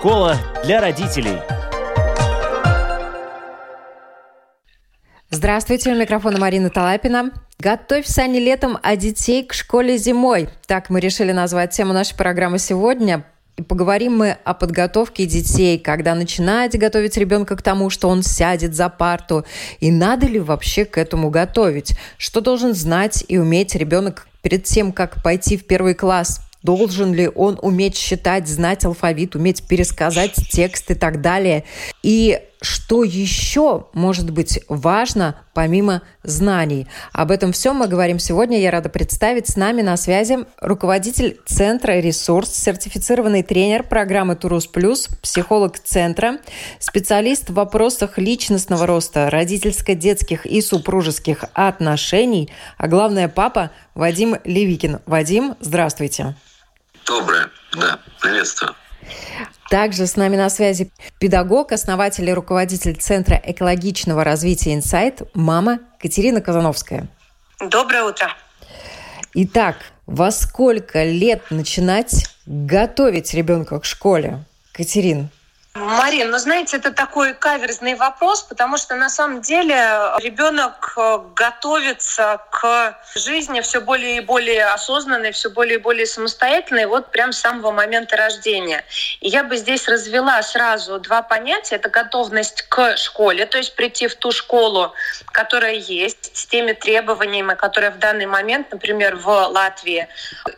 Школа для родителей. Здравствуйте, у микрофона Марина Талапина. Готовь сани летом, а детей к школе зимой. Так мы решили назвать тему нашей программы сегодня. И поговорим мы о подготовке детей, когда начинаете готовить ребенка к тому, что он сядет за парту, и надо ли вообще к этому готовить, что должен знать и уметь ребенок перед тем, как пойти в первый класс, Должен ли он уметь считать, знать алфавит, уметь пересказать текст и так далее? И что еще может быть важно помимо знаний? Об этом всем мы говорим сегодня. Я рада представить с нами на связи руководитель Центра «Ресурс», сертифицированный тренер программы «Турус Плюс», психолог Центра, специалист в вопросах личностного роста, родительско-детских и супружеских отношений, а главное, папа Вадим Левикин. Вадим, здравствуйте. Доброе, да, приветствую. Также с нами на связи педагог, основатель и руководитель Центра экологичного развития «Инсайт» мама Катерина Казановская. Доброе утро. Итак, во сколько лет начинать готовить ребенка к школе? Катерин, Марин, ну знаете, это такой каверзный вопрос, потому что на самом деле ребенок э, готовится к жизни все более и более осознанной, все более и более самостоятельной, вот прям с самого момента рождения. И я бы здесь развела сразу два понятия. Это готовность к школе, то есть прийти в ту школу, которая есть, с теми требованиями, которые в данный момент, например, в Латвии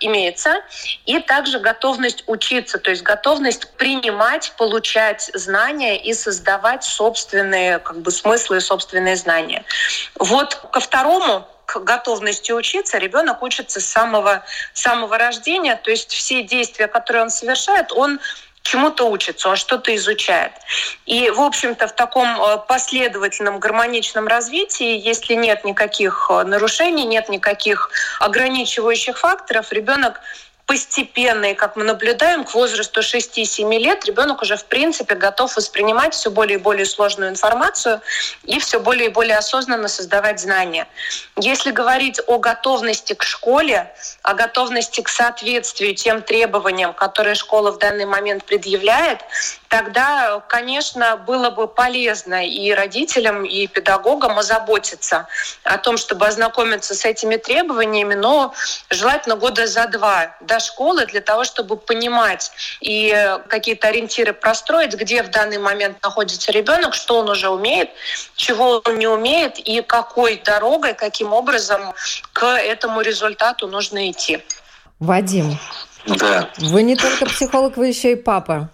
имеется, и также готовность учиться, то есть готовность принимать, получать получать знания и создавать собственные как бы, смыслы и собственные знания. Вот ко второму к готовности учиться ребенок учится с самого, самого рождения, то есть все действия, которые он совершает, он чему-то учится, он что-то изучает. И, в общем-то, в таком э, последовательном гармоничном развитии, если нет никаких э, нарушений, нет никаких ограничивающих факторов, ребенок постепенно, и как мы наблюдаем, к возрасту 6-7 лет ребенок уже в принципе готов воспринимать все более и более сложную информацию и все более и более осознанно создавать знания. Если говорить о готовности к школе, о готовности к соответствию тем требованиям, которые школа в данный момент предъявляет, тогда, конечно, было бы полезно и родителям, и педагогам озаботиться о том, чтобы ознакомиться с этими требованиями, но желательно года за два до школы для того, чтобы понимать и какие-то ориентиры простроить, где в данный момент находится ребенок, что он уже умеет, чего он не умеет и какой дорогой, каким образом к этому результату нужно идти. Вадим, да. вы не только психолог, вы еще и папа.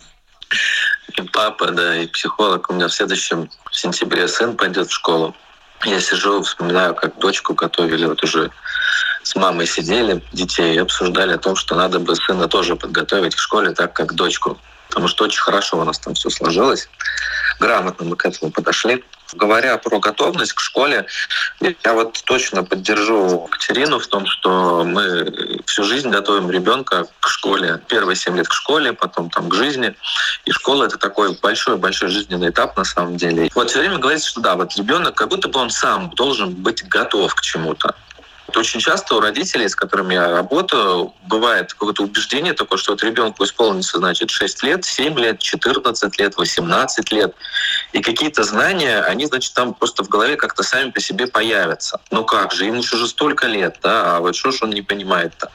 И папа, да, и психолог. У меня в следующем сентябре сын пойдет в школу. Я сижу, вспоминаю, как дочку готовили вот уже с мамой сидели, детей, и обсуждали о том, что надо бы сына тоже подготовить к школе так, как дочку. Потому что очень хорошо у нас там все сложилось. Грамотно мы к этому подошли. Говоря про готовность к школе, я вот точно поддержу Катерину в том, что мы всю жизнь готовим ребенка к школе. Первые семь лет к школе, потом там к жизни. И школа — это такой большой-большой жизненный этап на самом деле. Вот все время говорится, что да, вот ребенок как будто бы он сам должен быть готов к чему-то. Очень часто у родителей, с которыми я работаю, бывает какое-то убеждение такое, что вот ребенку исполнится, значит, 6 лет, 7 лет, 14 лет, 18 лет. И какие-то знания, они, значит, там просто в голове как-то сами по себе появятся. Ну как же, ему уже столько лет, да, а вот что ж он не понимает-то?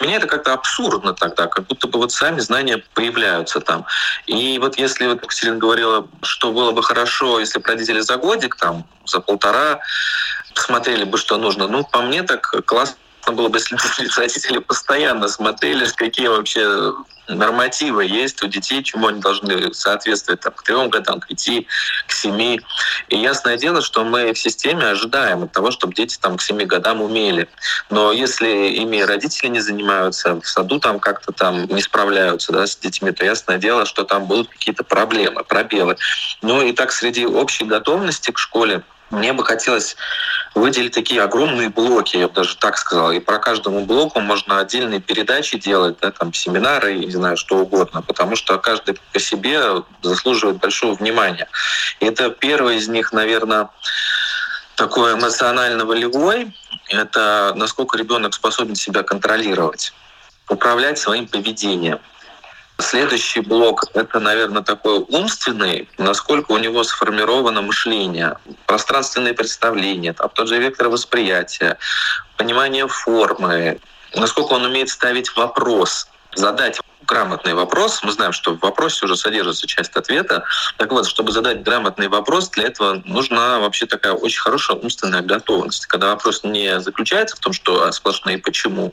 Мне это как-то абсурдно тогда, как будто бы вот сами знания появляются там. И вот если вот Катерина говорила, что было бы хорошо, если бы родители за годик, там, за полтора посмотрели бы, что нужно. Ну, по мне так классно было бы, если родители постоянно смотрели, какие вообще нормативы есть у детей, чему они должны соответствовать там, к трем годам, к пяти, к семи. И ясное дело, что мы в системе ожидаем от того, чтобы дети там к семи годам умели. Но если ими родители не занимаются, в саду там как-то там не справляются да, с детьми, то ясное дело, что там будут какие-то проблемы, пробелы. Ну и так среди общей готовности к школе мне бы хотелось выделить такие огромные блоки, я бы даже так сказал. И про каждому блоку можно отдельные передачи делать, да, там семинары, не знаю, что угодно, потому что каждый по себе заслуживает большого внимания. Это первый из них, наверное, такой эмоционально-волевой, это насколько ребенок способен себя контролировать, управлять своим поведением Следующий блок — это, наверное, такой умственный, насколько у него сформировано мышление, пространственные представления, там, тот же вектор восприятия, понимание формы, насколько он умеет ставить вопрос, задать грамотный вопрос. Мы знаем, что в вопросе уже содержится часть ответа. Так вот, чтобы задать грамотный вопрос, для этого нужна вообще такая очень хорошая умственная готовность. Когда вопрос не заключается в том, что сплошные «почему».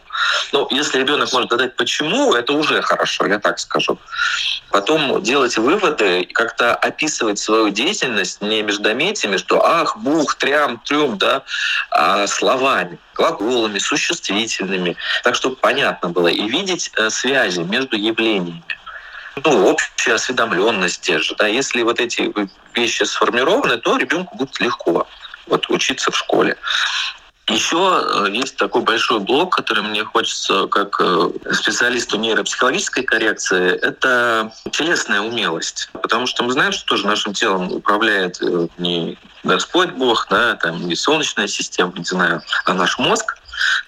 Но если ребенок может задать «почему», это уже хорошо, я так скажу. Потом делать выводы, как-то описывать свою деятельность не междометиями, что «ах, бух, трям, трюм», да, а словами глаголами, существительными, так чтобы понятно было, и видеть э, связи между явлениями. Ну, общая осведомленность те же. Да? Если вот эти вещи сформированы, то ребенку будет легко вот, учиться в школе. Еще э, есть такой большой блок, который мне хочется, как э, специалисту нейропсихологической коррекции, это телесная умелость. Потому что мы знаем, что тоже нашим телом управляет не Господь Бог, да, там не Солнечная система, не знаю, а наш мозг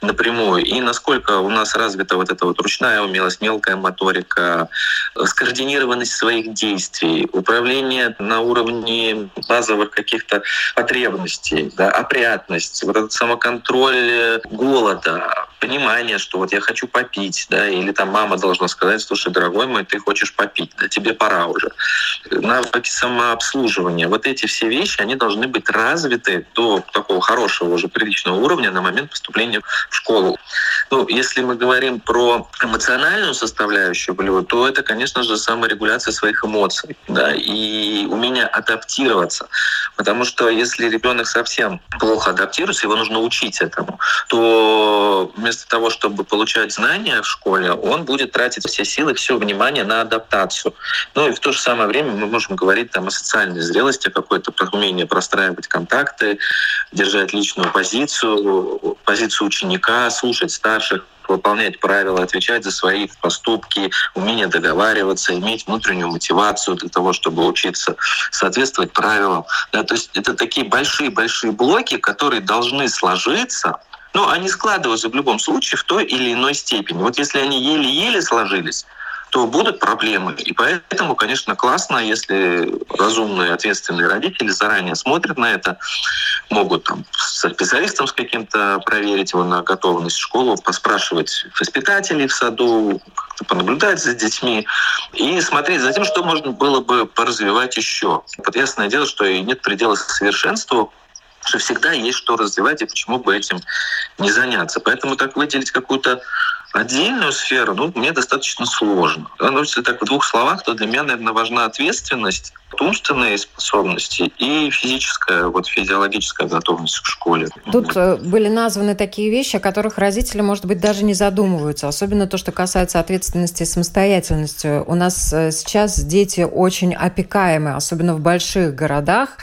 напрямую, и насколько у нас развита вот эта вот ручная умелость, мелкая моторика, скоординированность своих действий, управление на уровне базовых каких-то потребностей, да, опрятность, вот этот самоконтроль голода, понимание, что вот я хочу попить, да, или там мама должна сказать, слушай, дорогой мой, ты хочешь попить, да, тебе пора уже. Навыки самообслуживания, вот эти все вещи, они должны быть развиты до такого хорошего уже приличного уровня на момент поступления в школу. Ну, если мы говорим про эмоциональную составляющую болевую, то это, конечно же, саморегуляция своих эмоций, да, и умение адаптироваться. Потому что если ребенок совсем плохо адаптируется, его нужно учить этому, то вместо того, чтобы получать знания в школе, он будет тратить все силы, все внимание на адаптацию. Ну и в то же самое время мы можем говорить там, о социальной зрелости, какое-то умение простраивать контакты, держать личную позицию, позицию ученика, слушать старших, выполнять правила, отвечать за свои поступки, умение договариваться, иметь внутреннюю мотивацию для того, чтобы учиться соответствовать правилам. Да, то есть это такие большие-большие блоки, которые должны сложиться но они складываются в любом случае в той или иной степени. Вот если они еле-еле сложились, то будут проблемы. И поэтому, конечно, классно, если разумные, ответственные родители заранее смотрят на это, могут там, с специалистом с каким-то проверить его на готовность школу, поспрашивать воспитателей в саду, понаблюдать за детьми и смотреть за тем, что можно было бы поразвивать еще. Вот ясное дело, что и нет предела совершенству, что всегда есть что развивать, и почему бы этим не заняться. Поэтому так выделить какую-то отдельную сферу, ну, мне достаточно сложно. Ну, если так в двух словах, то для меня, наверное, важна ответственность, умственные способности и физическая, вот физиологическая готовность к школе. Тут э, были названы такие вещи, о которых родители, может быть, даже не задумываются. Особенно то, что касается ответственности и самостоятельности. У нас э, сейчас дети очень опекаемы, особенно в больших городах.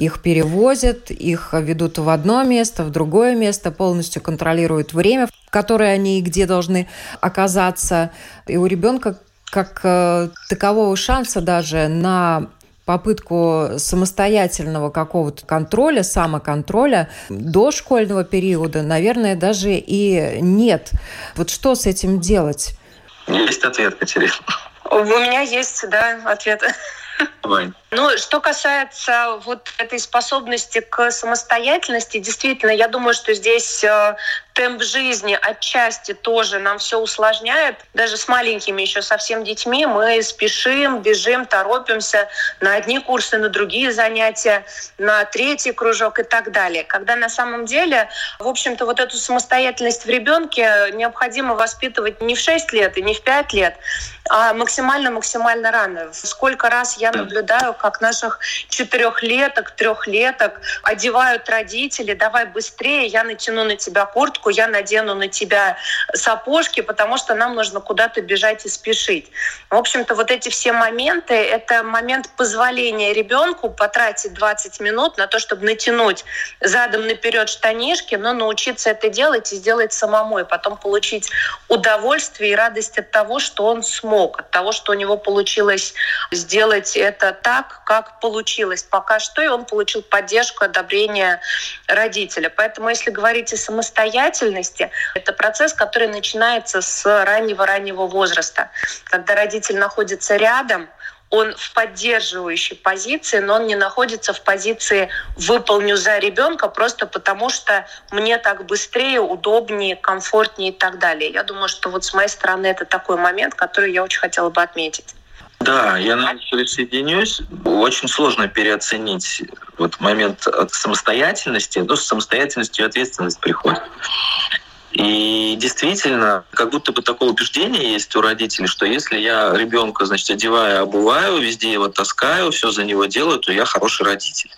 Их перевозят, их ведут в одно место, в другое место, полностью контролируют время, в которое они и где должны оказаться. И у ребенка как э, такового шанса даже на попытку самостоятельного какого-то контроля, самоконтроля до школьного периода, наверное, даже и нет. Вот что с этим делать? Есть ответ, Катерина. У меня есть, да, ответ. Давай. Ну, что касается вот этой способности к самостоятельности, действительно, я думаю, что здесь э, темп жизни отчасти тоже нам все усложняет. Даже с маленькими еще совсем детьми мы спешим, бежим, торопимся на одни курсы, на другие занятия, на третий кружок и так далее. Когда на самом деле, в общем-то, вот эту самостоятельность в ребенке необходимо воспитывать не в 6 лет и не в 5 лет, а максимально-максимально рано. Сколько раз я наблюдаю, как наших четырехлеток, трехлеток одевают родители, давай быстрее, я натяну на тебя куртку, я надену на тебя сапожки, потому что нам нужно куда-то бежать и спешить. В общем-то, вот эти все моменты, это момент позволения ребенку потратить 20 минут на то, чтобы натянуть задом наперед штанишки, но научиться это делать и сделать самому, и потом получить удовольствие и радость от того, что он смог, от того, что у него получилось сделать это так, как как получилось пока что, и он получил поддержку, одобрение родителя. Поэтому если говорить о самостоятельности – это процесс, который начинается с раннего-раннего возраста, когда родитель находится рядом, он в поддерживающей позиции, но он не находится в позиции «выполню за ребенка» просто потому, что мне так быстрее, удобнее, комфортнее и так далее. Я думаю, что вот с моей стороны это такой момент, который я очень хотела бы отметить. Да, я на это присоединюсь. Очень сложно переоценить вот момент самостоятельности. Ну, с самостоятельностью ответственность приходит. И действительно, как будто бы такое убеждение есть у родителей, что если я ребенка, значит, одеваю, обуваю, везде его таскаю, все за него делаю, то я хороший родитель.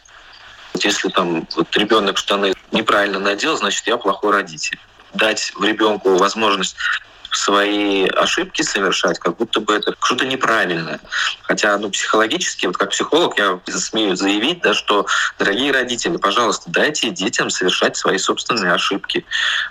Вот если там вот ребенок штаны неправильно надел, значит, я плохой родитель. Дать ребенку возможность свои ошибки совершать, как будто бы это что-то неправильное. Хотя, ну, психологически, вот как психолог, я смею заявить, да, что, дорогие родители, пожалуйста, дайте детям совершать свои собственные ошибки.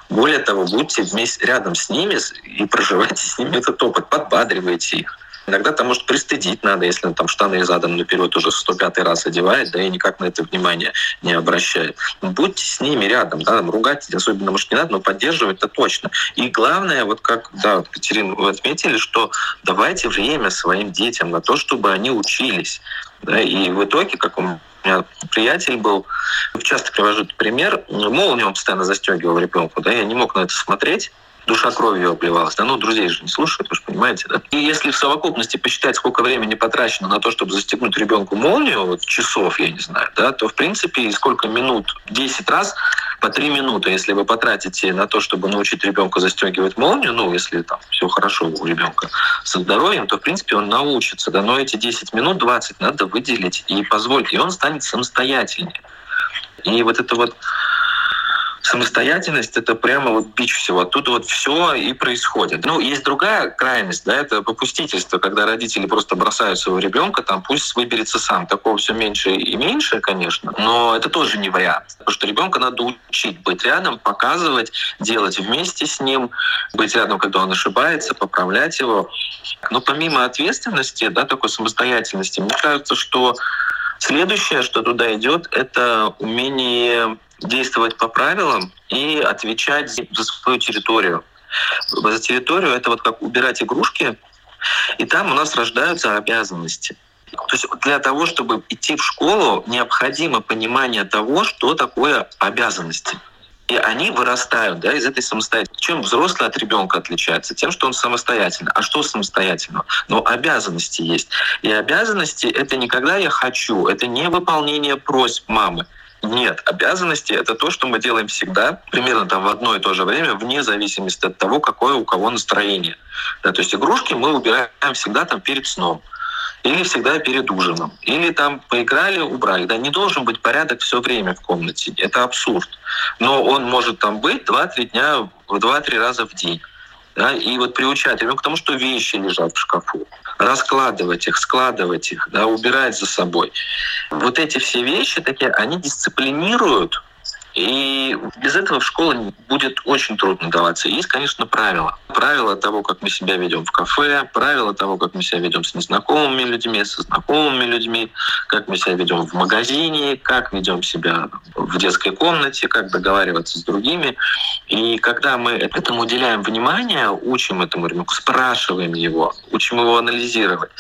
Более того, будьте вместе рядом с ними и проживайте с ними этот опыт, подбадривайте их. Иногда там может пристыдить надо, если он там штаны задом наперед уже 105 раз одевает, да, и никак на это внимание не обращает. Будьте с ними рядом, да, там, ругать особенно, может, не надо, но поддерживать это точно. И главное, вот как, да, вот, Катерина, вы отметили, что давайте время своим детям на то, чтобы они учились. Да, и в итоге, как у меня приятель был, часто привожу пример, молнию он постоянно застегивал ребенку, да, я не мог на это смотреть, душа кровью обливалась. Да, ну, друзей же не слушают, вы же понимаете, да? И если в совокупности посчитать, сколько времени потрачено на то, чтобы застегнуть ребенку молнию, вот часов, я не знаю, да, то, в принципе, сколько минут? 10 раз по 3 минуты, если вы потратите на то, чтобы научить ребенка застегивать молнию, ну, если там все хорошо у ребенка со здоровьем, то, в принципе, он научится, да, но эти 10 минут, 20 надо выделить и позволить, и он станет самостоятельнее. И вот это вот самостоятельность — это прямо вот бич всего. Оттуда вот все и происходит. Ну, есть другая крайность, да, это попустительство, когда родители просто бросают своего ребенка, там пусть выберется сам. Такого все меньше и меньше, конечно, но это тоже не вариант. Потому что ребенка надо учить быть рядом, показывать, делать вместе с ним, быть рядом, когда он ошибается, поправлять его. Но помимо ответственности, да, такой самостоятельности, мне кажется, что Следующее, что туда идет, это умение действовать по правилам и отвечать за свою территорию. За территорию это вот как убирать игрушки, и там у нас рождаются обязанности. То есть для того, чтобы идти в школу, необходимо понимание того, что такое обязанности. И они вырастают да, из этой самостоятельности. Чем взрослый от ребенка отличается? Тем, что он самостоятельный. А что самостоятельного? Но обязанности есть. И обязанности — это не когда я хочу, это не выполнение просьб мамы. Нет, обязанности — это то, что мы делаем всегда, примерно там в одно и то же время, вне зависимости от того, какое у кого настроение. Да, то есть игрушки мы убираем всегда там перед сном или всегда перед ужином, или там поиграли, убрали. Да, не должен быть порядок все время в комнате. Это абсурд. Но он может там быть 2-3 дня, в 2-3 раза в день. Да, и вот приучать ребенка к тому, что вещи лежат в шкафу, раскладывать их, складывать их, да, убирать за собой. Вот эти все вещи такие, они дисциплинируют и без этого в школе будет очень трудно даваться. Есть, конечно, правила. Правила того, как мы себя ведем в кафе, правила того, как мы себя ведем с незнакомыми людьми, со знакомыми людьми, как мы себя ведем в магазине, как ведем себя в детской комнате, как договариваться с другими. И когда мы этому уделяем внимание, учим этому ребенку, спрашиваем его, учим его анализировать,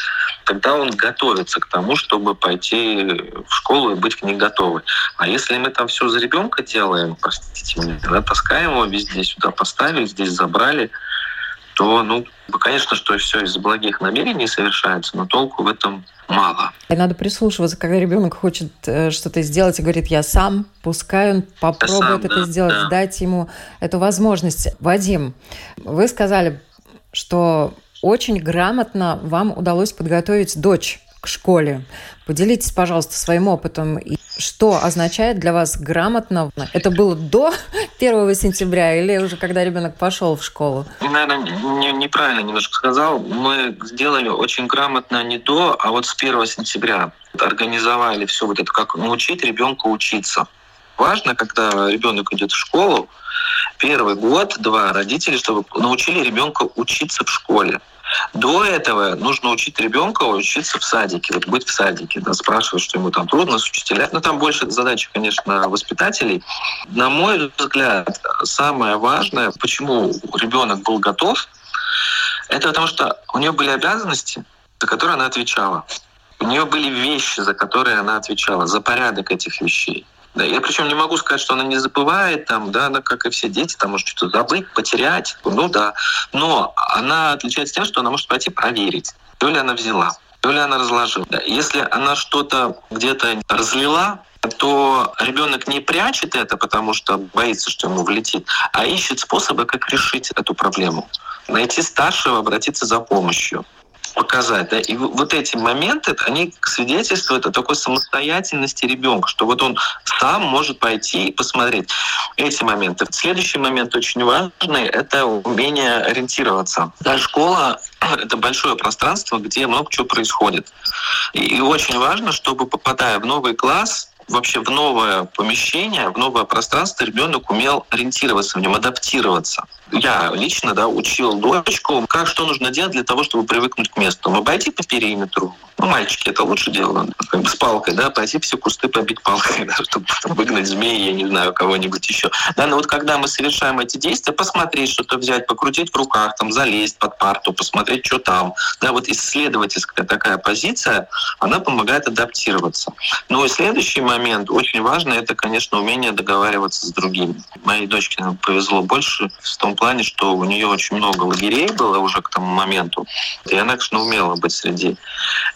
тогда он готовится к тому, чтобы пойти в школу и быть к ней готовым. А если мы там все за ребенка делаем, простите меня, да, таскаем его везде сюда поставили, здесь забрали, то, ну, конечно, что все из благих намерений совершается, но толку в этом мало. Надо прислушиваться, когда ребенок хочет э, что-то сделать и говорит, я сам, пускай он попробует сам, это да, сделать, да. дать ему эту возможность. Вадим, вы сказали, что очень грамотно вам удалось подготовить дочь к школе. Поделитесь, пожалуйста, своим опытом. И что означает для вас грамотно? Это было до 1 сентября или уже когда ребенок пошел в школу? Наверное, не, неправильно немножко сказал. Мы сделали очень грамотно не до, а вот с 1 сентября. Организовали все вот это, как научить ребенка учиться. Важно, когда ребенок идет в школу, первый год, два родители, чтобы научили ребенка учиться в школе. До этого нужно учить ребенка учиться в садике, вот быть в садике, да, спрашивать, что ему там трудно с учителя. Ну, там больше задача, конечно, воспитателей. На мой взгляд, самое важное, почему ребенок был готов, это потому что у нее были обязанности, за которые она отвечала. У нее были вещи, за которые она отвечала, за порядок этих вещей. Да, я причем не могу сказать, что она не забывает, там, да, она, как и все дети, там может что-то забыть, потерять, ну да. Но она отличается тем, что она может пойти проверить, то ли она взяла, то ли она разложила. Если она что-то где-то разлила, то ребенок не прячет это, потому что боится, что ему влетит, а ищет способы, как решить эту проблему. Найти старшего, обратиться за помощью показать. Да? И вот эти моменты, они свидетельствуют о такой самостоятельности ребенка, что вот он сам может пойти и посмотреть эти моменты. Следующий момент очень важный — это умение ориентироваться. Да, школа — это большое пространство, где много чего происходит. И очень важно, чтобы, попадая в новый класс, вообще в новое помещение, в новое пространство ребенок умел ориентироваться в нем, адаптироваться. Я лично да, учил дочку, как что нужно делать для того, чтобы привыкнуть к месту. Обойти по периметру, ну, мальчики это лучше делают. Как бы с палкой, да, пойти все кусты побить палкой, да, чтобы там, выгнать змеи, я не знаю, кого-нибудь еще. Да, но вот когда мы совершаем эти действия, посмотреть что-то взять, покрутить в руках, там, залезть под парту, посмотреть, что там. Да, вот исследовательская такая позиция, она помогает адаптироваться. Ну и следующий момент, очень важный, это, конечно, умение договариваться с другими. Моей дочке повезло больше в том плане, что у нее очень много лагерей было уже к тому моменту, и она, конечно, умела быть среди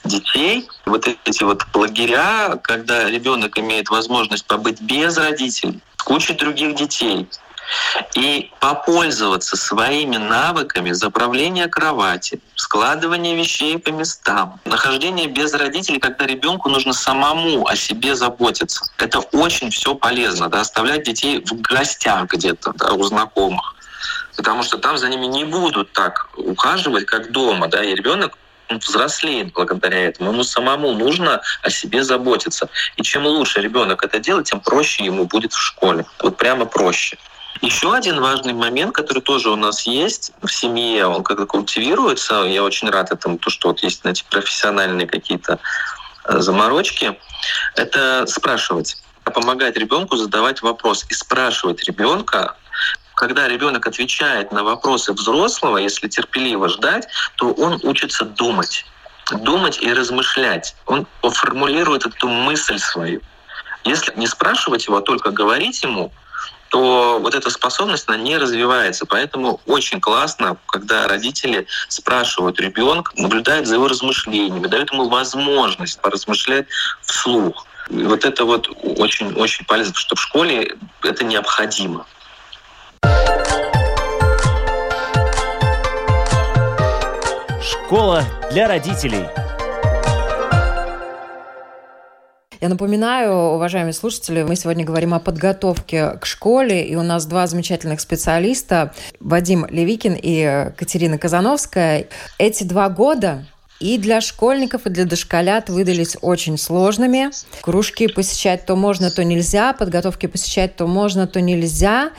детей. Вот эти вот лагеря, когда ребенок имеет возможность побыть без родителей, кучей других детей, и попользоваться своими навыками заправления кровати, складывания вещей по местам, нахождение без родителей, когда ребенку нужно самому о себе заботиться. Это очень все полезно, да, оставлять детей в гостях где-то, да, у знакомых потому что там за ними не будут так ухаживать, как дома, да, и ребенок взрослеет благодаря этому. Ему самому нужно о себе заботиться. И чем лучше ребенок это делает, тем проще ему будет в школе. Вот прямо проще. Еще один важный момент, который тоже у нас есть в семье, он как-то культивируется. Я очень рад этому, то, что вот есть эти профессиональные какие-то э, заморочки. Это спрашивать помогать ребенку задавать вопрос и спрашивать ребенка когда ребенок отвечает на вопросы взрослого, если терпеливо ждать, то он учится думать думать и размышлять. Он формулирует эту мысль свою. Если не спрашивать его, а только говорить ему, то вот эта способность, она не развивается. Поэтому очень классно, когда родители спрашивают ребенка, наблюдают за его размышлениями, дают ему возможность поразмышлять вслух. И вот это вот очень-очень полезно, потому что в школе это необходимо. Школа для родителей. Я напоминаю, уважаемые слушатели, мы сегодня говорим о подготовке к школе, и у нас два замечательных специалиста, Вадим Левикин и Катерина Казановская. Эти два года и для школьников, и для дошколят выдались очень сложными. Кружки посещать то можно, то нельзя, подготовки посещать то можно, то нельзя.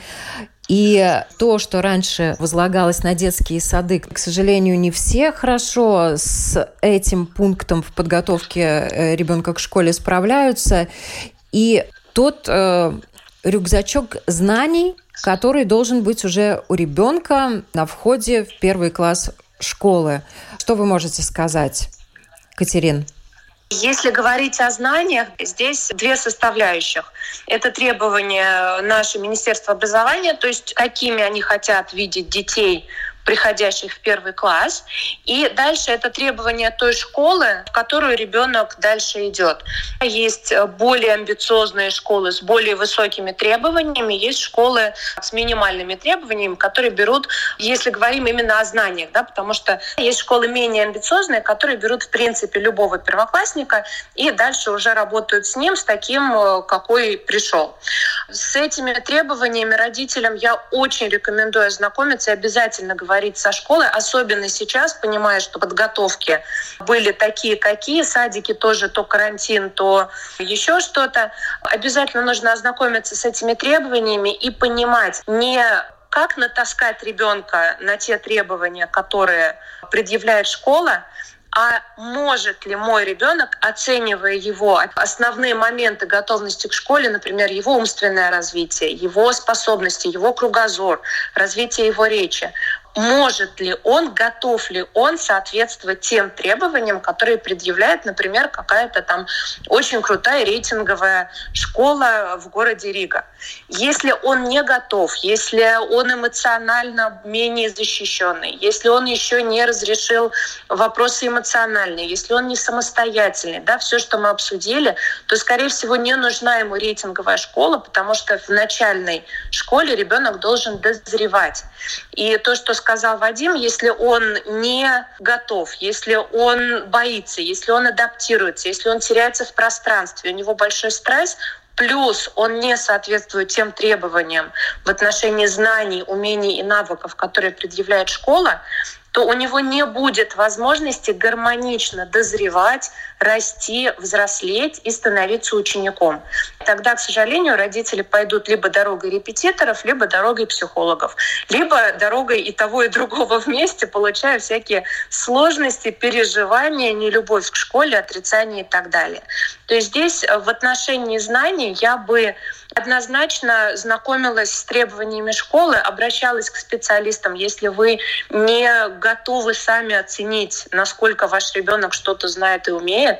И то, что раньше возлагалось на детские сады, к сожалению, не все хорошо с этим пунктом в подготовке э, ребенка к школе справляются. И тот э, рюкзачок знаний, который должен быть уже у ребенка на входе в первый класс школы. Что вы можете сказать, Катерин? Если говорить о знаниях, здесь две составляющих. Это требования нашего Министерства образования, то есть какими они хотят видеть детей приходящих в первый класс. И дальше это требование той школы, в которую ребенок дальше идет. Есть более амбициозные школы с более высокими требованиями, есть школы с минимальными требованиями, которые берут, если говорим именно о знаниях, да, потому что есть школы менее амбициозные, которые берут в принципе любого первоклассника и дальше уже работают с ним, с таким, э, какой пришел. С этими требованиями родителям я очень рекомендую ознакомиться и обязательно говорить говорить со школой, особенно сейчас, понимая, что подготовки были такие, какие, садики тоже то карантин, то еще что-то. Обязательно нужно ознакомиться с этими требованиями и понимать, не как натаскать ребенка на те требования, которые предъявляет школа, а может ли мой ребенок, оценивая его основные моменты готовности к школе, например, его умственное развитие, его способности, его кругозор, развитие его речи, может ли он, готов ли он соответствовать тем требованиям, которые предъявляет, например, какая-то там очень крутая рейтинговая школа в городе Рига. Если он не готов, если он эмоционально менее защищенный, если он еще не разрешил вопросы эмоциональные, если он не самостоятельный, да, все, что мы обсудили, то, скорее всего, не нужна ему рейтинговая школа, потому что в начальной школе ребенок должен дозревать. И то, что сказал Вадим, если он не готов, если он боится, если он адаптируется, если он теряется в пространстве, у него большой стресс, плюс он не соответствует тем требованиям в отношении знаний, умений и навыков, которые предъявляет школа, то у него не будет возможности гармонично дозревать, расти, взрослеть и становиться учеником. Тогда, к сожалению, родители пойдут либо дорогой репетиторов, либо дорогой психологов, либо дорогой и того, и другого вместе, получая всякие сложности, переживания, нелюбовь к школе, отрицание и так далее. То есть здесь в отношении знаний я бы однозначно знакомилась с требованиями школы, обращалась к специалистам, если вы не готовы сами оценить, насколько ваш ребенок что-то знает и умеет,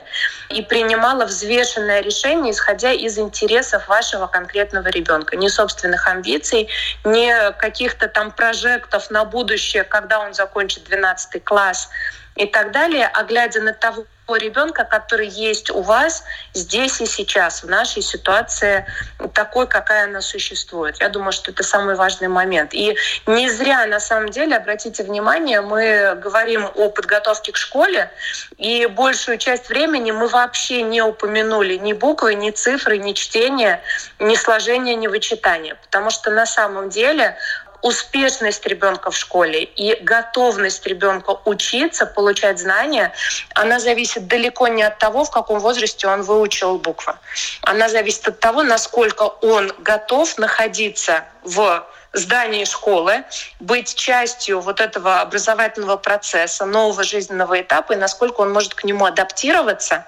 и принимала взвешенное решение, исходя из интересов вашего конкретного ребенка, не собственных амбиций, не каких-то там прожектов на будущее, когда он закончит 12 класс и так далее, а глядя на того ребенка, который есть у вас здесь и сейчас, в нашей ситуации такой, какая она существует. Я думаю, что это самый важный момент. И не зря, на самом деле, обратите внимание, мы говорим о подготовке к школе, и большую часть времени мы вообще не упомянули ни буквы, ни цифры, ни чтение, ни сложение, ни вычитание. Потому что на самом деле успешность ребенка в школе и готовность ребенка учиться, получать знания, она зависит далеко не от того, в каком возрасте он выучил буквы. Она зависит от того, насколько он готов находиться в здании школы, быть частью вот этого образовательного процесса, нового жизненного этапа, и насколько он может к нему адаптироваться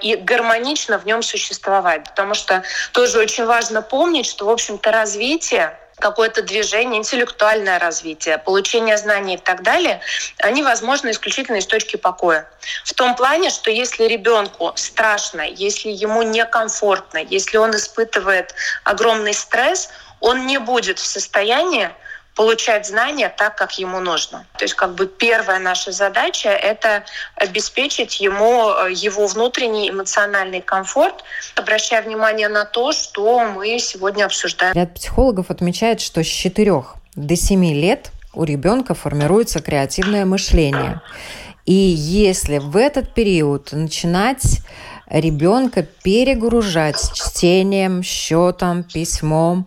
и гармонично в нем существовать. Потому что тоже очень важно помнить, что, в общем-то, развитие какое-то движение, интеллектуальное развитие, получение знаний и так далее, они возможны исключительно из точки покоя. В том плане, что если ребенку страшно, если ему некомфортно, если он испытывает огромный стресс, он не будет в состоянии получать знания так, как ему нужно. То есть как бы первая наша задача — это обеспечить ему э, его внутренний эмоциональный комфорт, обращая внимание на то, что мы сегодня обсуждаем. Ряд психологов отмечает, что с 4 до 7 лет у ребенка формируется креативное мышление. И если в этот период начинать ребенка перегружать чтением, счетом, письмом,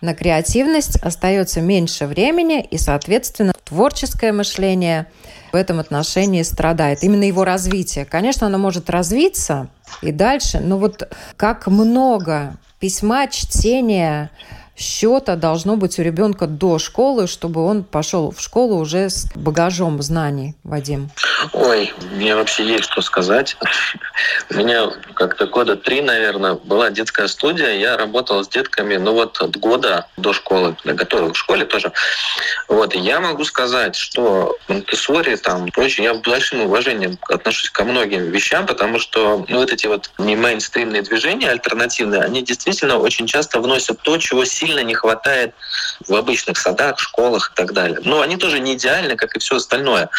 на креативность остается меньше времени, и, соответственно, творческое мышление в этом отношении страдает. Именно его развитие. Конечно, оно может развиться и дальше, но вот как много письма, чтения, счета должно быть у ребенка до школы, чтобы он пошел в школу уже с багажом знаний, Вадим? Ой, мне вообще есть что сказать. У меня как-то года три, наверное, была детская студия. Я работал с детками, ну вот от года до школы, готовил к школе тоже. Вот, я могу сказать, что Монтессори там прочее, я с большим уважением отношусь ко многим вещам, потому что ну, вот эти вот не мейнстримные движения альтернативные, они действительно очень часто вносят то, чего сильно сильно не хватает в обычных садах, школах и так далее. Но они тоже не идеальны, как и все остальное.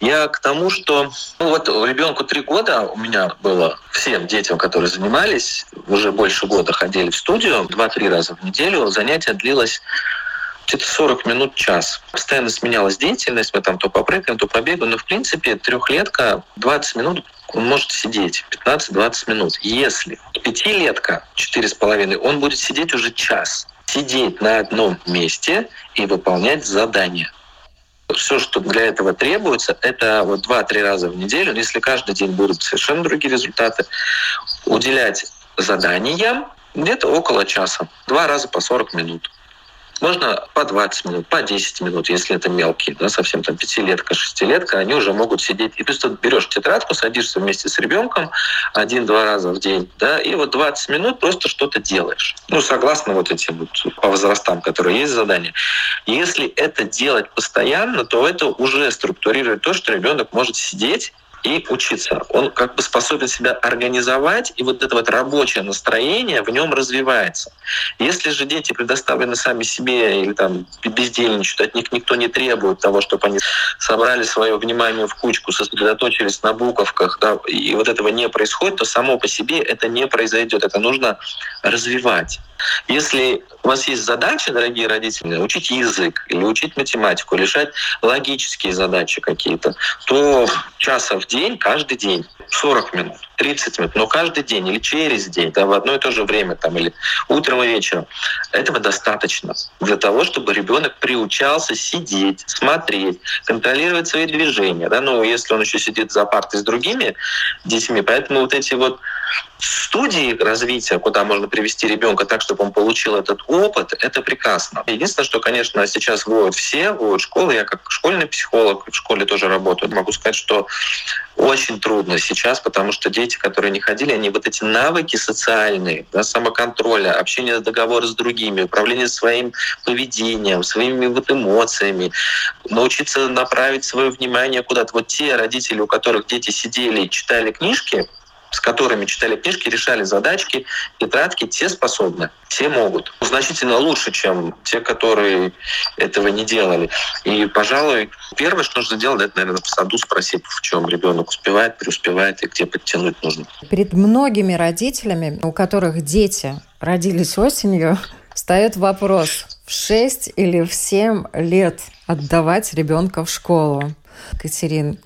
Я к тому, что ну вот ребенку три года у меня было всем детям, которые занимались, уже больше года ходили в студию, два-три раза в неделю. Занятие длилось где-то 40 минут, час. Постоянно сменялась деятельность, мы там то попрыгаем, то побегаем, но в принципе трехлетка 20 минут он может сидеть 15-20 минут. Если пятилетка, 4,5, он будет сидеть уже час сидеть на одном месте и выполнять задания. Все, что для этого требуется, это вот два-три раза в неделю, если каждый день будут совершенно другие результаты, уделять заданиям где-то около часа, два раза по 40 минут. Можно по 20 минут, по 10 минут, если это мелкие, да, совсем там пятилетка, шестилетка, они уже могут сидеть. И просто берешь тетрадку, садишься вместе с ребенком один-два раза в день, да, и вот 20 минут просто что-то делаешь. Ну, согласно вот этим вот по возрастам, которые есть задания. Если это делать постоянно, то это уже структурирует то, что ребенок может сидеть и учиться. Он как бы способен себя организовать, и вот это вот рабочее настроение в нем развивается. Если же дети предоставлены сами себе или там бездельничают, от них никто не требует того, чтобы они собрали свое внимание в кучку, сосредоточились на буковках, да, и вот этого не происходит, то само по себе это не произойдет. Это нужно развивать. Если у вас есть задача, дорогие родители, учить язык или учить математику, решать логические задачи какие-то, то часа в день, каждый день, 40 минут, 30 минут, но каждый день или через день, да, в одно и то же время, там, или утром и вечером, этого достаточно для того, чтобы ребенок приучался сидеть, смотреть, контролировать свои движения. Да? Ну, если он еще сидит за партой с другими детьми, поэтому вот эти вот студии развития, куда можно привести ребенка так, чтобы он получил этот опыт, это прекрасно. Единственное, что, конечно, сейчас вводят все, вводят школы. Я как школьный психолог в школе тоже работаю. Могу сказать, что очень трудно сейчас, потому что дети, которые не ходили, они вот эти навыки социальные, да, самоконтроля, общения договора с другими, управление своим поведением, своими вот эмоциями, научиться направить свое внимание куда-то. Вот те родители, у которых дети сидели и читали книжки, с которыми читали книжки, решали задачки, тетрадки, те способны, те могут. Значительно лучше, чем те, которые этого не делали. И, пожалуй, первое, что нужно делать, это, наверное, в саду спросить, в чем ребенок успевает, преуспевает и где подтянуть нужно. Перед многими родителями, у которых дети родились осенью, встает вопрос, в 6 или в 7 лет отдавать ребенка в школу. Катерин,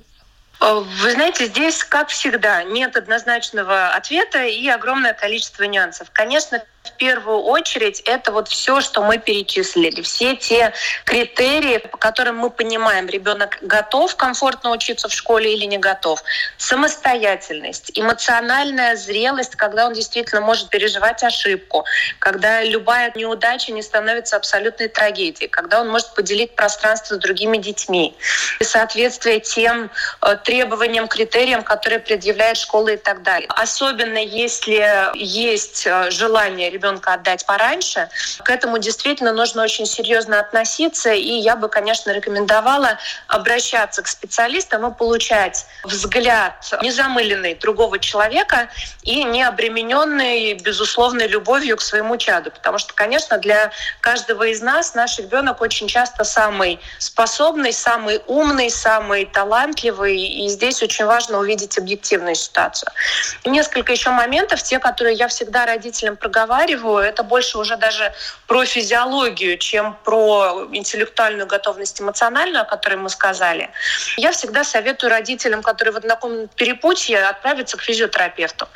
вы знаете, здесь, как всегда, нет однозначного ответа и огромное количество нюансов. Конечно, в первую очередь это вот все, что мы перечислили, все те критерии, по которым мы понимаем, ребенок готов комфортно учиться в школе или не готов. Самостоятельность, эмоциональная зрелость, когда он действительно может переживать ошибку, когда любая неудача не становится абсолютной трагедией, когда он может поделить пространство с другими детьми, и соответствие тем э, требованиям, критериям, которые предъявляет школа и так далее. Особенно если есть э, желание ребенка отдать пораньше. К этому действительно нужно очень серьезно относиться. И я бы, конечно, рекомендовала обращаться к специалистам и получать взгляд незамыленный другого человека и не обремененный безусловной любовью к своему чаду. Потому что, конечно, для каждого из нас наш ребенок очень часто самый способный, самый умный, самый талантливый. И здесь очень важно увидеть объективную ситуацию. Несколько еще моментов, те, которые я всегда родителям проговариваю, разговариваю, это больше уже даже про физиологию, чем про интеллектуальную готовность эмоциональную, о которой мы сказали. Я всегда советую родителям, которые в однокомнатном перепутье, отправиться к физиотерапевту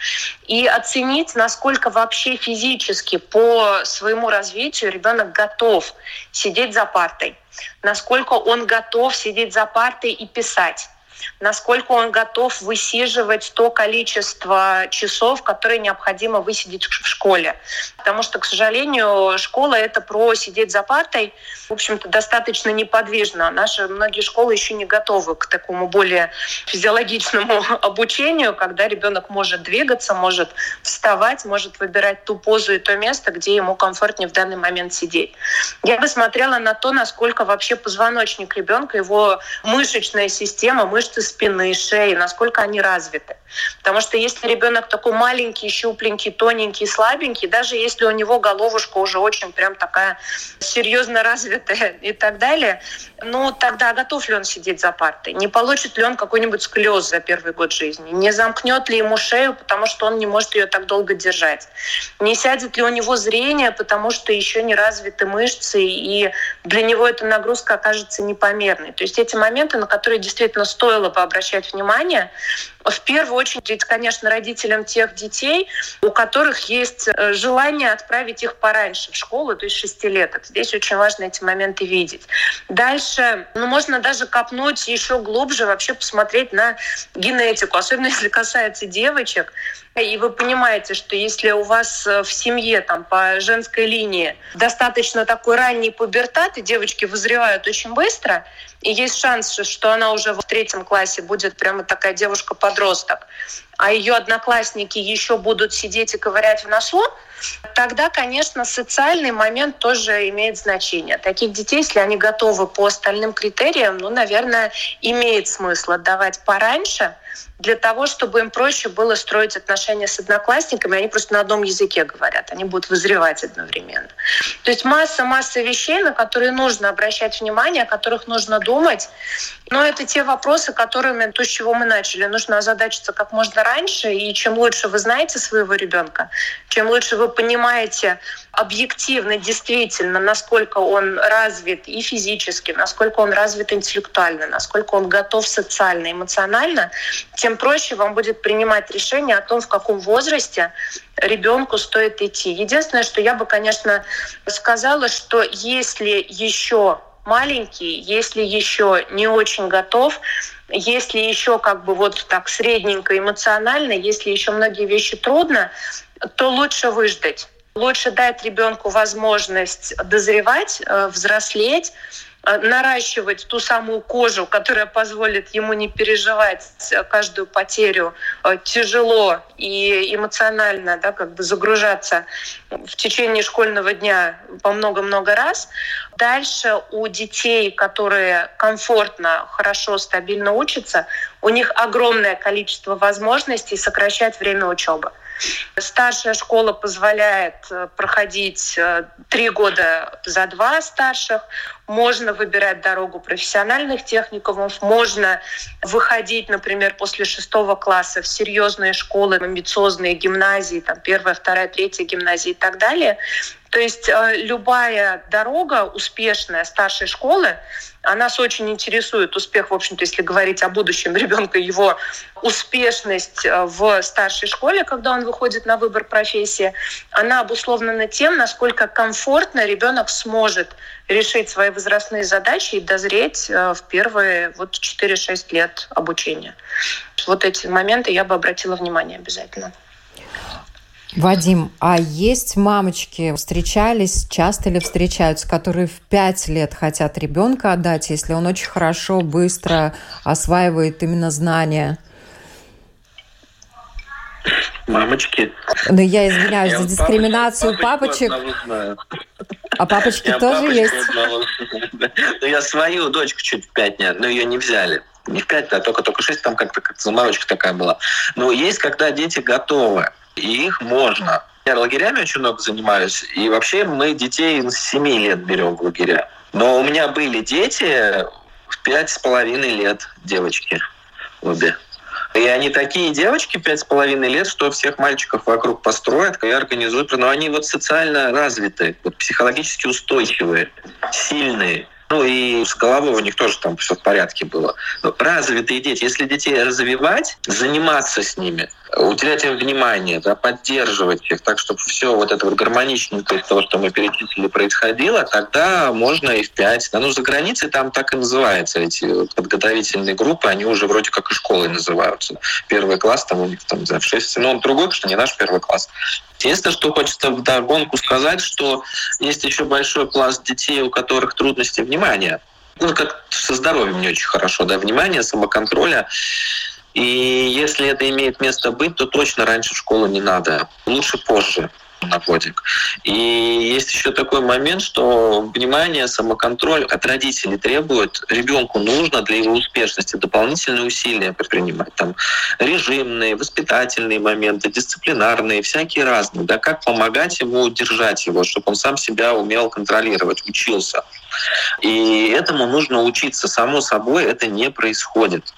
и оценить, насколько вообще физически по своему развитию ребенок готов сидеть за партой, насколько он готов сидеть за партой и писать насколько он готов высиживать то количество часов, которые необходимо высидеть в школе. Потому что, к сожалению, школа — это про сидеть за партой, в общем-то, достаточно неподвижно. Наши многие школы еще не готовы к такому более физиологичному обучению, когда ребенок может двигаться, может вставать, может выбирать ту позу и то место, где ему комфортнее в данный момент сидеть. Я бы смотрела на то, насколько вообще позвоночник ребенка, его мышечная система, мышцы спины, шеи, насколько они развиты. Потому что если ребенок такой маленький, щупленький, тоненький, слабенький, даже если у него головушка уже очень прям такая серьезно развитая и так далее, ну тогда готов ли он сидеть за партой? Не получит ли он какой-нибудь склез за первый год жизни? Не замкнет ли ему шею, потому что он не может ее так долго держать? Не сядет ли у него зрение, потому что еще не развиты мышцы, и для него эта нагрузка окажется непомерной? То есть эти моменты, на которые действительно стоило бы обращать внимание, в первую очередь, конечно, родителям тех детей, у которых есть э, желание отправить их пораньше в школу, то есть шестилеток. Здесь очень важно эти моменты видеть. Дальше, ну, можно даже копнуть еще глубже, вообще посмотреть на генетику, особенно если касается девочек. И вы понимаете, что если у вас э, в семье там по женской линии достаточно такой ранний пубертат, и девочки вызревают очень быстро, и есть шанс, что она уже в третьем классе будет прямо такая девушка-подросток, а ее одноклассники еще будут сидеть и ковырять в носу, тогда, конечно, социальный момент тоже имеет значение. Таких детей, если они готовы по остальным критериям, ну, наверное, имеет смысл отдавать пораньше, для того, чтобы им проще было строить отношения с одноклассниками. Они просто на одном языке говорят, они будут вызревать одновременно. То есть масса-масса вещей, на которые нужно обращать внимание, о которых нужно думать. Но это те вопросы, которыми, то, с чего мы начали, нужно озадачиться как можно раньше. И чем лучше вы знаете своего ребенка, чем лучше вы понимаете объективно, действительно, насколько он развит и физически, насколько он развит интеллектуально, насколько он готов социально, эмоционально, тем проще вам будет принимать решение о том, в каком возрасте ребенку стоит идти. Единственное, что я бы, конечно, сказала, что если еще маленький, если еще не очень готов, если еще как бы вот так средненько эмоционально, если еще многие вещи трудно, то лучше выждать. Лучше дать ребенку возможность дозревать, э, взрослеть, наращивать ту самую кожу, которая позволит ему не переживать каждую потерю э, тяжело и эмоционально да, как бы загружаться в течение школьного дня по много-много раз. Дальше у детей, которые комфортно, хорошо, стабильно учатся, у них огромное количество возможностей сокращать время учебы. Старшая школа позволяет э, проходить э, три года за два старших. Можно выбирать дорогу профессиональных техникумов, можно выходить, например, после шестого класса в серьезные школы, амбициозные гимназии, там первая, вторая, третья гимназии и так далее. То есть э, любая дорога успешная старшей школы, а нас очень интересует успех, в общем-то, если говорить о будущем ребенка, его успешность э, в старшей школе, когда он выходит на выбор профессии, она обусловлена тем, насколько комфортно ребенок сможет решить свои возрастные задачи и дозреть э, в первые вот 4-6 лет обучения. Вот эти моменты я бы обратила внимание обязательно. Вадим, а есть мамочки, встречались, часто ли встречаются, которые в пять лет хотят ребенка отдать, если он очень хорошо, быстро осваивает именно знания? Мамочки. Ну, я извиняюсь я за дискриминацию папочек. А папочки я тоже есть? Ну, я свою дочку чуть в пять нет, но ее не взяли. Не в пять, а только только шесть, там как-то как заморочка такая была. Но есть, когда дети готовы и их можно. Я лагерями очень много занимаюсь, и вообще мы детей с 7 лет берем в лагеря. Но у меня были дети в пять с половиной лет, девочки обе. И они такие девочки, пять с половиной лет, что всех мальчиков вокруг построят и организуют. Но они вот социально развитые, вот психологически устойчивые, сильные. Ну и с головой у них тоже там все в порядке было. Но развитые дети, если детей развивать, заниматься с ними, уделять им внимание, да, поддерживать их так, чтобы все вот это вот гармоничненько из того, что мы перечислили, происходило, тогда можно и в пять. Да, ну, за границей там так и называются эти подготовительные группы, они уже вроде как и школой называются. Первый класс там у них там, за шесть, ну, он другой, что не наш первый класс. Единственное, что хочется в догонку сказать, что есть еще большой пласт детей, у которых трудности внимания. Ну, как со здоровьем не очень хорошо, да, внимание, самоконтроля. И если это имеет место быть, то точно раньше в школу не надо. Лучше позже на годик. И есть еще такой момент, что внимание, самоконтроль от родителей требует, ребенку нужно для его успешности дополнительные усилия предпринимать. Там режимные, воспитательные моменты, дисциплинарные, всякие разные. Да, как помогать ему держать его, чтобы он сам себя умел контролировать, учился. И этому нужно учиться. Само собой это не происходит.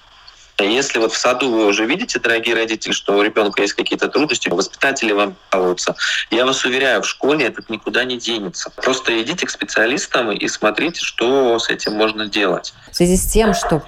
Если вот в саду вы уже видите, дорогие родители, что у ребенка есть какие-то трудности, воспитатели вам жалуются, я вас уверяю, в школе этот никуда не денется. Просто идите к специалистам и смотрите, что с этим можно делать. В связи с тем, что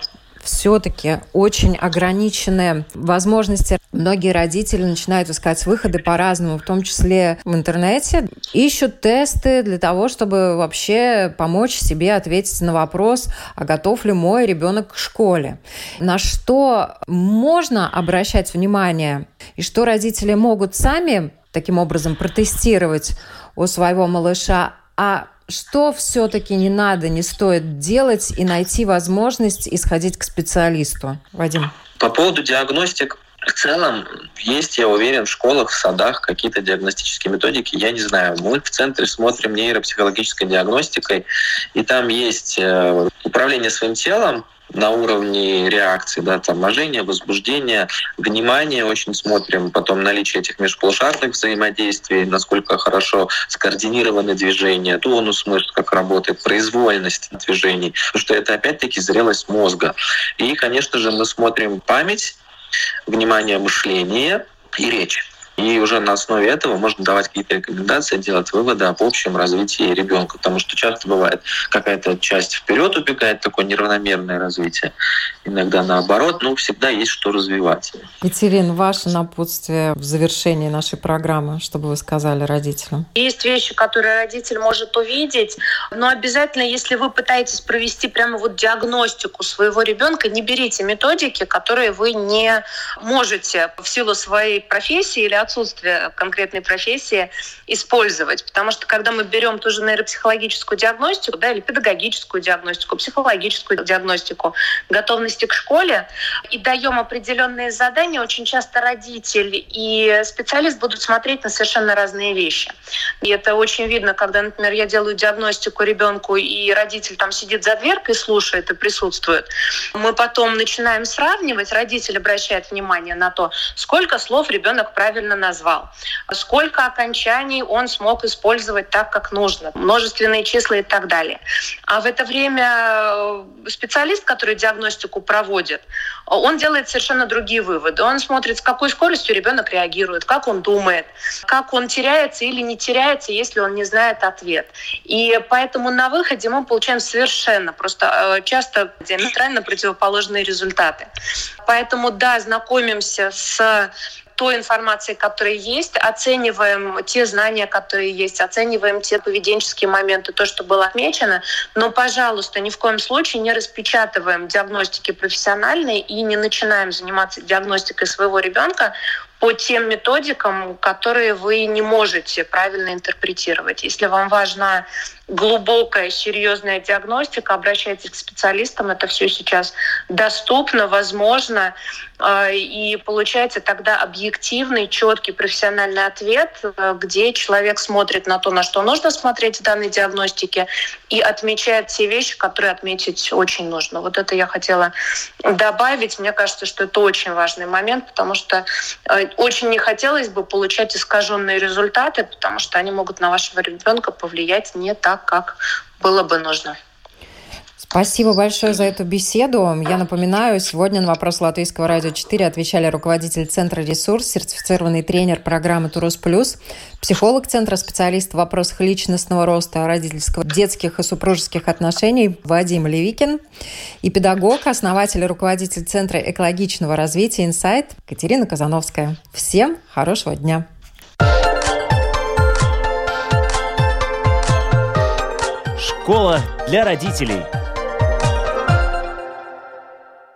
все-таки очень ограниченные возможности. Многие родители начинают искать выходы по-разному, в том числе в интернете. Ищут тесты для того, чтобы вообще помочь себе ответить на вопрос, а готов ли мой ребенок к школе. На что можно обращать внимание и что родители могут сами таким образом протестировать у своего малыша, а что все-таки не надо, не стоит делать и найти возможность исходить к специалисту? Вадим. По поводу диагностик, в целом есть, я уверен, в школах, в садах какие-то диагностические методики. Я не знаю. Мы в центре смотрим нейропсихологической диагностикой, и там есть э, управление своим телом, на уровне реакции, да, торможения, возбуждения, внимания очень смотрим, потом наличие этих межполушарных взаимодействий, насколько хорошо скоординированы движения, тонус мышц как работает, произвольность движений, потому что это опять-таки зрелость мозга. И, конечно же, мы смотрим память, внимание, мышление и речь. И уже на основе этого можно давать какие-то рекомендации, делать выводы об общем развитии ребенка. Потому что часто бывает какая-то часть вперед убегает, такое неравномерное развитие. Иногда наоборот, но всегда есть что развивать. Екатерина, ваше напутствие в завершении нашей программы, чтобы вы сказали родителям? Есть вещи, которые родитель может увидеть, но обязательно, если вы пытаетесь провести прямо вот диагностику своего ребенка, не берите методики, которые вы не можете в силу своей профессии или отсутствие конкретной профессии использовать. Потому что когда мы берем ту же нейропсихологическую диагностику, да, или педагогическую диагностику, психологическую диагностику готовности к школе и даем определенные задания, очень часто родитель и специалист будут смотреть на совершенно разные вещи. И это очень видно, когда, например, я делаю диагностику ребенку, и родитель там сидит за дверкой, слушает и присутствует. Мы потом начинаем сравнивать, родитель обращает внимание на то, сколько слов ребенок правильно назвал, сколько окончаний он смог использовать так, как нужно, множественные числа и так далее. А в это время э, специалист, который диагностику проводит, он делает совершенно другие выводы. Он смотрит, с какой скоростью ребенок реагирует, как он думает, как он теряется или не теряется, если он не знает ответ. И поэтому на выходе мы получаем совершенно просто э, часто диаметрально противоположные результаты. Поэтому да, знакомимся с той информации, которая есть, оцениваем те знания, которые есть, оцениваем те поведенческие моменты, то, что было отмечено, но, пожалуйста, ни в коем случае не распечатываем диагностики профессиональные и не начинаем заниматься диагностикой своего ребенка по тем методикам, которые вы не можете правильно интерпретировать. Если вам важна глубокая, серьезная диагностика, обращайтесь к специалистам. Это все сейчас доступно, возможно. А, и получается тогда объективный, четкий профессиональный ответ, э, где человек смотрит на то, на что нужно смотреть в данной диагностике, и отмечает те вещи, которые отметить очень нужно. Вот это я хотела добавить. Мне кажется, что это очень важный момент, потому что э, очень не хотелось бы получать искаженные результаты, потому что они могут на вашего ребенка повлиять не так, как было бы нужно. Спасибо большое за эту беседу. Я напоминаю, сегодня на вопрос Латвийского радио 4 отвечали руководитель Центра «Ресурс», сертифицированный тренер программы «Турус Плюс», психолог Центра, специалист в вопросах личностного роста, родительского, детских и супружеских отношений Вадим Левикин и педагог, основатель и руководитель Центра экологичного развития «Инсайт» Катерина Казановская. Всем хорошего дня! Школа для родителей.